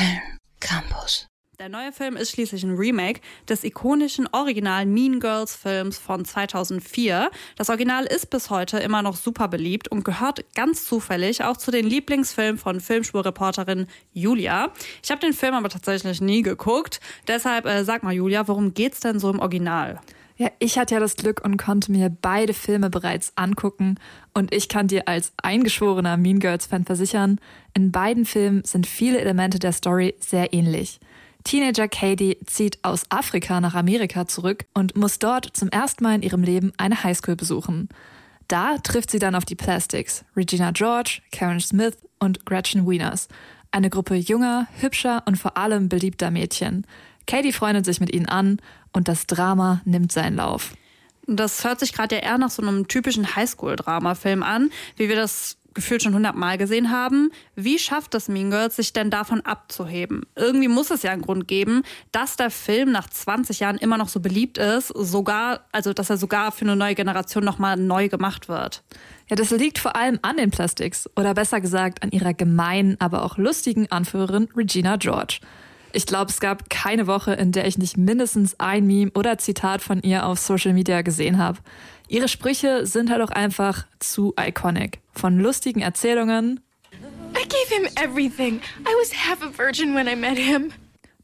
Film Campus. Der neue Film ist schließlich ein Remake des ikonischen Original Mean Girls Films von 2004. Das Original ist bis heute immer noch super beliebt und gehört ganz zufällig auch zu den Lieblingsfilmen von Filmspurreporterin Julia. Ich habe den Film aber tatsächlich nie geguckt. Deshalb äh, sag mal, Julia, worum geht's denn so im Original? Ja, ich hatte ja das Glück und konnte mir beide Filme bereits angucken. Und ich kann dir als eingeschworener Mean Girls-Fan versichern, in beiden Filmen sind viele Elemente der Story sehr ähnlich. Teenager Katie zieht aus Afrika nach Amerika zurück und muss dort zum ersten Mal in ihrem Leben eine Highschool besuchen. Da trifft sie dann auf die Plastics, Regina George, Karen Smith und Gretchen Wieners, eine Gruppe junger, hübscher und vor allem beliebter Mädchen. Katie freundet sich mit ihnen an und das Drama nimmt seinen Lauf. Das hört sich gerade ja eher nach so einem typischen Highschool-Drama-Film an, wie wir das gefühlt schon hundertmal gesehen haben. Wie schafft es Mean Girls, sich denn davon abzuheben? Irgendwie muss es ja einen Grund geben, dass der Film nach 20 Jahren immer noch so beliebt ist, sogar, also dass er sogar für eine neue Generation nochmal neu gemacht wird. Ja, das liegt vor allem an den Plastics oder besser gesagt an ihrer gemeinen, aber auch lustigen Anführerin Regina George. Ich glaube, es gab keine Woche, in der ich nicht mindestens ein Meme oder Zitat von ihr auf Social Media gesehen habe. Ihre Sprüche sind halt auch einfach zu iconic. Von lustigen Erzählungen I gave him everything. I was half a virgin when I met him.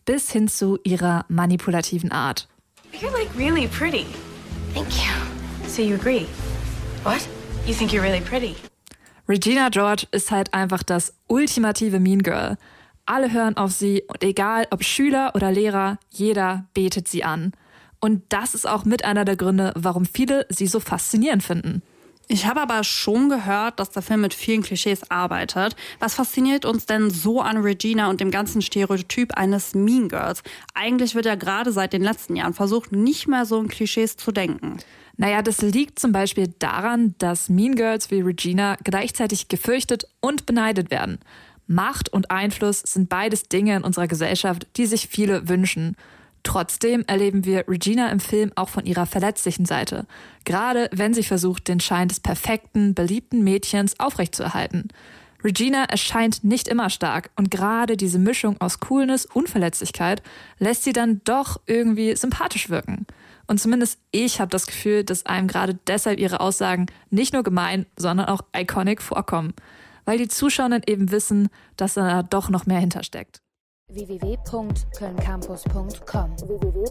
bis hin zu ihrer manipulativen Art. You're like really pretty. Thank you. So you agree? What? You think you're really pretty? Regina George ist halt einfach das ultimative Mean Girl. Alle hören auf sie und egal ob Schüler oder Lehrer, jeder betet sie an. Und das ist auch mit einer der Gründe, warum viele sie so faszinierend finden. Ich habe aber schon gehört, dass der Film mit vielen Klischees arbeitet. Was fasziniert uns denn so an Regina und dem ganzen Stereotyp eines Mean Girls? Eigentlich wird ja gerade seit den letzten Jahren versucht, nicht mehr so in Klischees zu denken. Naja, das liegt zum Beispiel daran, dass Mean Girls wie Regina gleichzeitig gefürchtet und beneidet werden. Macht und Einfluss sind beides Dinge in unserer Gesellschaft, die sich viele wünschen. Trotzdem erleben wir Regina im Film auch von ihrer verletzlichen Seite, gerade wenn sie versucht, den Schein des perfekten, beliebten Mädchens aufrechtzuerhalten. Regina erscheint nicht immer stark und gerade diese Mischung aus Coolness und Verletzlichkeit lässt sie dann doch irgendwie sympathisch wirken. Und zumindest ich habe das Gefühl, dass einem gerade deshalb ihre Aussagen nicht nur gemein, sondern auch iconic vorkommen, weil die Zuschauerinnen eben wissen, dass da doch noch mehr hintersteckt. www.kölncampus.com www